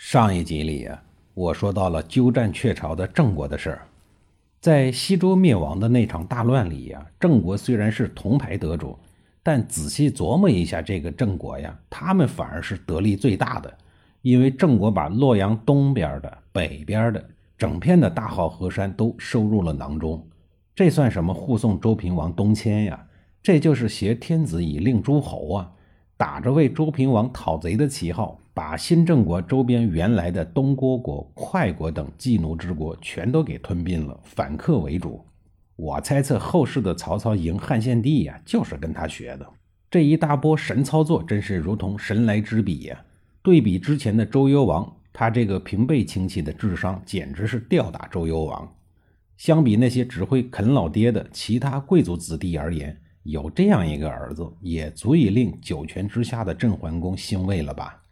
上一集里啊，我说到了鸠占鹊巢的郑国的事儿。在西周灭亡的那场大乱里呀，郑国虽然是铜牌得主，但仔细琢磨一下，这个郑国呀，他们反而是得利最大的，因为郑国把洛阳东边的、北边的整片的大好河山都收入了囊中。这算什么护送周平王东迁呀？这就是挟天子以令诸侯啊！打着为周平王讨贼的旗号，把新郑国周边原来的东郭国、快国等寄奴之国全都给吞并了，反客为主。我猜测后世的曹操赢汉献帝呀，就是跟他学的。这一大波神操作，真是如同神来之笔呀！对比之前的周幽王，他这个平辈亲戚的智商简直是吊打周幽王。相比那些只会啃老爹的其他贵族子弟而言，有这样一个儿子，也足以令九泉之下的郑桓公欣慰了吧？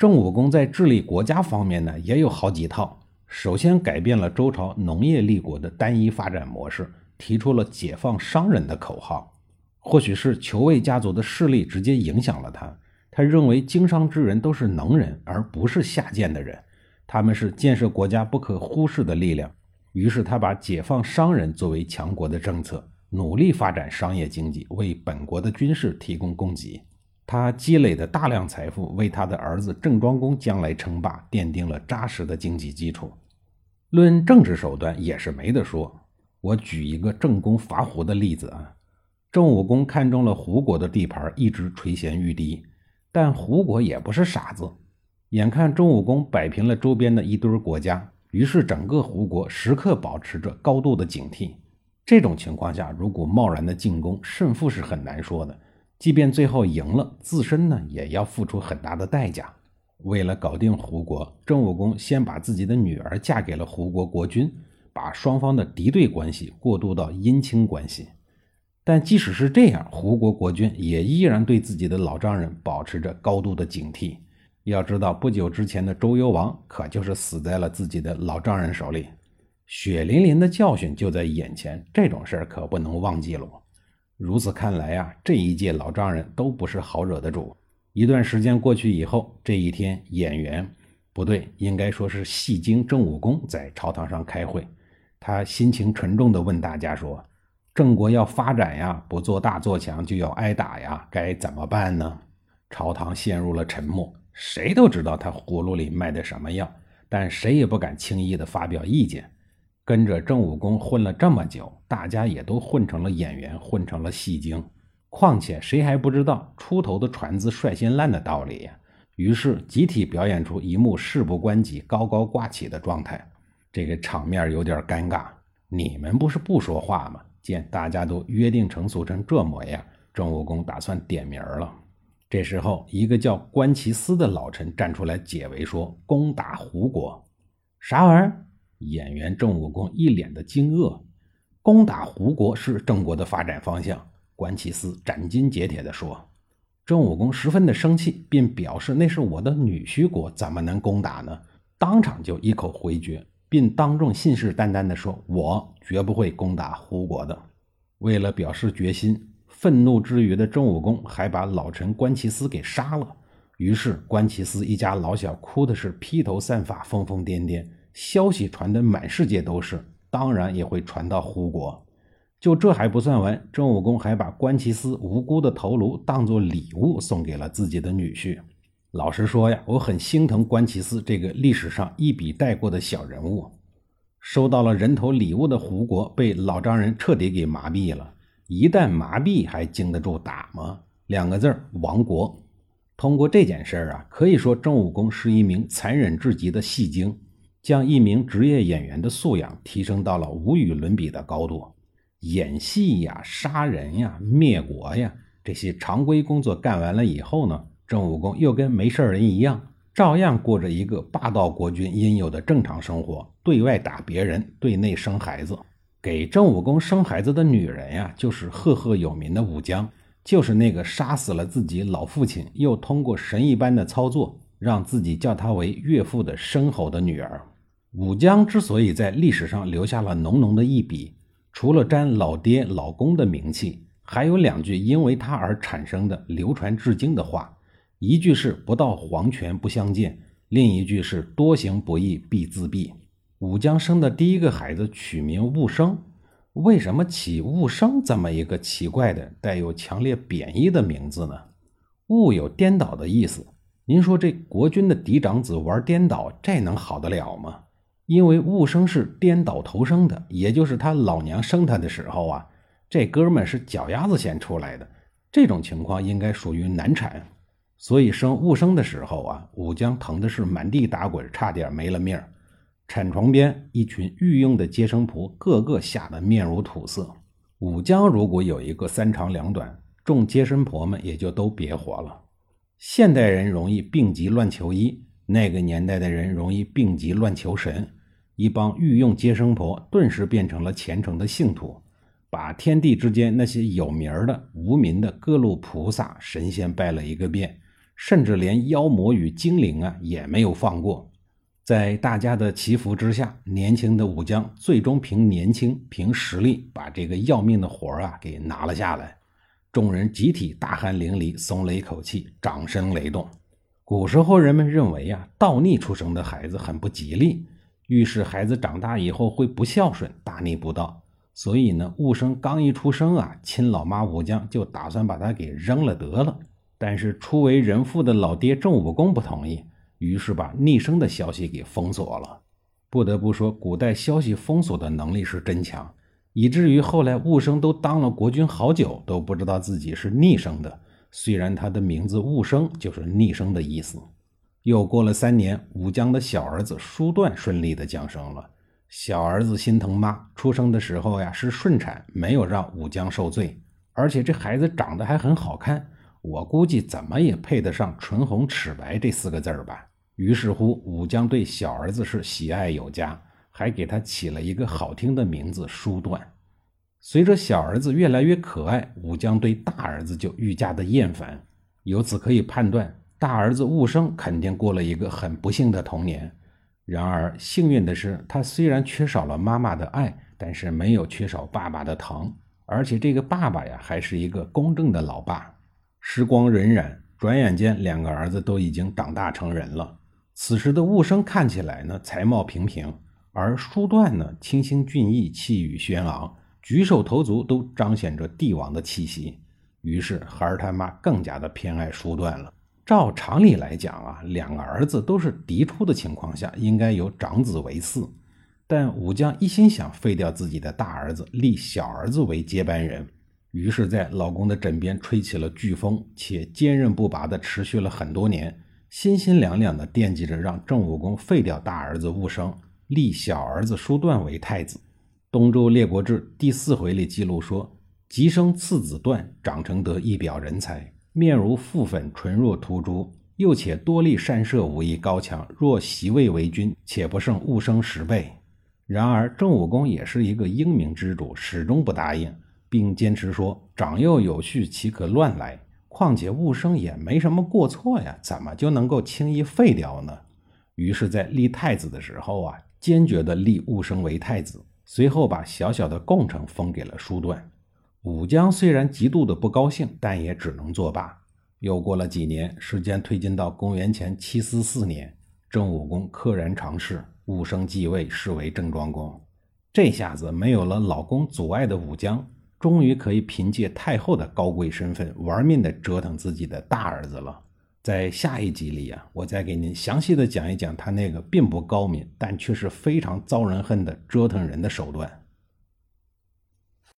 郑武公在治理国家方面呢，也有好几套。首先改变了周朝农业立国的单一发展模式，提出了解放商人的口号。或许是裘卫家族的势力直接影响了他，他认为经商之人都是能人，而不是下贱的人，他们是建设国家不可忽视的力量。于是他把解放商人作为强国的政策。努力发展商业经济，为本国的军事提供供给。他积累的大量财富，为他的儿子郑庄公将来称霸奠定了扎实的经济基础。论政治手段，也是没得说。我举一个郑公伐胡的例子啊。郑武公看中了胡国的地盘，一直垂涎欲滴。但胡国也不是傻子，眼看郑武公摆平了周边的一堆国家，于是整个胡国时刻保持着高度的警惕。这种情况下，如果贸然的进攻，胜负是很难说的。即便最后赢了，自身呢也要付出很大的代价。为了搞定胡国，郑武公先把自己的女儿嫁给了胡国国君，把双方的敌对关系过渡到姻亲关系。但即使是这样，胡国国君也依然对自己的老丈人保持着高度的警惕。要知道，不久之前的周幽王可就是死在了自己的老丈人手里。血淋淋的教训就在眼前，这种事儿可不能忘记了。如此看来啊，这一届老丈人都不是好惹的主。一段时间过去以后，这一天，演员不对，应该说是戏精郑武公在朝堂上开会，他心情沉重地问大家说：“郑国要发展呀，不做大做强就要挨打呀，该怎么办呢？”朝堂陷入了沉默，谁都知道他葫芦里卖的什么药，但谁也不敢轻易地发表意见。跟着郑武公混了这么久，大家也都混成了演员，混成了戏精。况且谁还不知道出头的船子率先烂的道理呀？于是集体表演出一幕事不关己高高挂起的状态，这个场面有点尴尬。你们不是不说话吗？见大家都约定成俗成这模样，郑武公打算点名了。这时候，一个叫关其思的老臣站出来解围说：“攻打胡国，啥玩意儿？”演员郑武公一脸的惊愕，攻打胡国是郑国的发展方向。关其思斩钉截铁地说：“郑武公十分的生气，便表示那是我的女婿国，怎么能攻打呢？”当场就一口回绝，并当众信誓旦旦地说：“我绝不会攻打胡国的。”为了表示决心，愤怒之余的郑武公还把老臣关其思给杀了。于是关其思一家老小哭的是披头散发、疯疯癫癫。消息传得满世界都是，当然也会传到胡国。就这还不算完，郑武公还把关其斯无辜的头颅当作礼物送给了自己的女婿。老实说呀，我很心疼关其斯这个历史上一笔带过的小人物。收到了人头礼物的胡国被老丈人彻底给麻痹了。一旦麻痹，还经得住打吗？两个字儿：亡国。通过这件事儿啊，可以说郑武公是一名残忍至极的戏精。将一名职业演员的素养提升到了无与伦比的高度，演戏呀、杀人呀、灭国呀，这些常规工作干完了以后呢，郑武公又跟没事人一样，照样过着一个霸道国君应有的正常生活，对外打别人，对内生孩子。给郑武公生孩子的女人呀，就是赫赫有名的武姜，就是那个杀死了自己老父亲，又通过神一般的操作，让自己叫他为岳父的申侯的女儿。武姜之所以在历史上留下了浓浓的一笔，除了沾老爹老公的名气，还有两句因为他而产生的流传至今的话。一句是“不到黄泉不相见”，另一句是“多行不义必自毙”。武姜生的第一个孩子取名武生，为什么起武生这么一个奇怪的、带有强烈贬义的名字呢？武有颠倒的意思，您说这国君的嫡长子玩颠倒，这能好得了吗？因为武生是颠倒头生的，也就是他老娘生他的时候啊，这哥们是脚丫子先出来的，这种情况应该属于难产。所以生戊生的时候啊，武姜疼的是满地打滚，差点没了命儿。产床边，一群御用的接生婆个个吓得面如土色。武姜如果有一个三长两短，众接生婆们也就都别活了。现代人容易病急乱求医，那个年代的人容易病急乱求神。一帮御用接生婆顿时变成了虔诚的信徒，把天地之间那些有名的、无名的各路菩萨神仙拜了一个遍。甚至连妖魔与精灵啊也没有放过，在大家的祈福之下，年轻的武将最终凭年轻、凭实力把这个要命的活儿啊给拿了下来。众人集体大汗淋漓，松了一口气，掌声雷动。古时候人们认为呀，倒逆出生的孩子很不吉利，预示孩子长大以后会不孝顺、大逆不道。所以呢，武生刚一出生啊，亲老妈武将就打算把他给扔了得了。但是初为人父的老爹郑武公不同意，于是把逆生的消息给封锁了。不得不说，古代消息封锁的能力是真强，以至于后来武生都当了国君好久，都不知道自己是逆生的。虽然他的名字武生就是逆生的意思。又过了三年，武姜的小儿子叔段顺利的降生了。小儿子心疼妈，出生的时候呀是顺产，没有让武姜受罪，而且这孩子长得还很好看。我估计怎么也配得上“唇红齿白”这四个字儿吧。于是乎，武将对小儿子是喜爱有加，还给他起了一个好听的名字——叔段。随着小儿子越来越可爱，武将对大儿子就愈加的厌烦。由此可以判断，大儿子武生肯定过了一个很不幸的童年。然而，幸运的是，他虽然缺少了妈妈的爱，但是没有缺少爸爸的疼，而且这个爸爸呀，还是一个公正的老爸。时光荏苒，转眼间，两个儿子都已经长大成人了。此时的武生看起来呢，才貌平平，而叔段呢，清新俊逸，气宇轩昂，举手投足都彰显着帝王的气息。于是，孩儿他妈更加的偏爱叔段了。照常理来讲啊，两个儿子都是嫡出的情况下，应该由长子为嗣。但武将一心想废掉自己的大儿子，立小儿子为接班人。于是，在老公的枕边吹起了飓风，且坚韧不拔地持续了很多年，心心两两地惦记着让郑武公废掉大儿子武生，立小儿子叔段为太子。《东周列国志》第四回里记录说：“即生次子段，长成得一表人才，面如覆粉，唇若涂朱，又且多力善射，武艺高强。若袭位为君，且不胜武生十倍。”然而，郑武公也是一个英明之主，始终不答应。并坚持说：“长幼有序，岂可乱来？况且武生也没什么过错呀，怎么就能够轻易废掉呢？”于是，在立太子的时候啊，坚决地立武生为太子，随后把小小的贡城封给了叔段。武将虽然极度的不高兴，但也只能作罢。又过了几年，时间推进到公元前七四四年，郑武公溘然长逝，武生继位，是为郑庄公。这下子没有了老公阻碍的武将。终于可以凭借太后的高贵身份玩命的折腾自己的大儿子了。在下一集里啊，我再给您详细的讲一讲他那个并不高明，但却是非常遭人恨的折腾人的手段。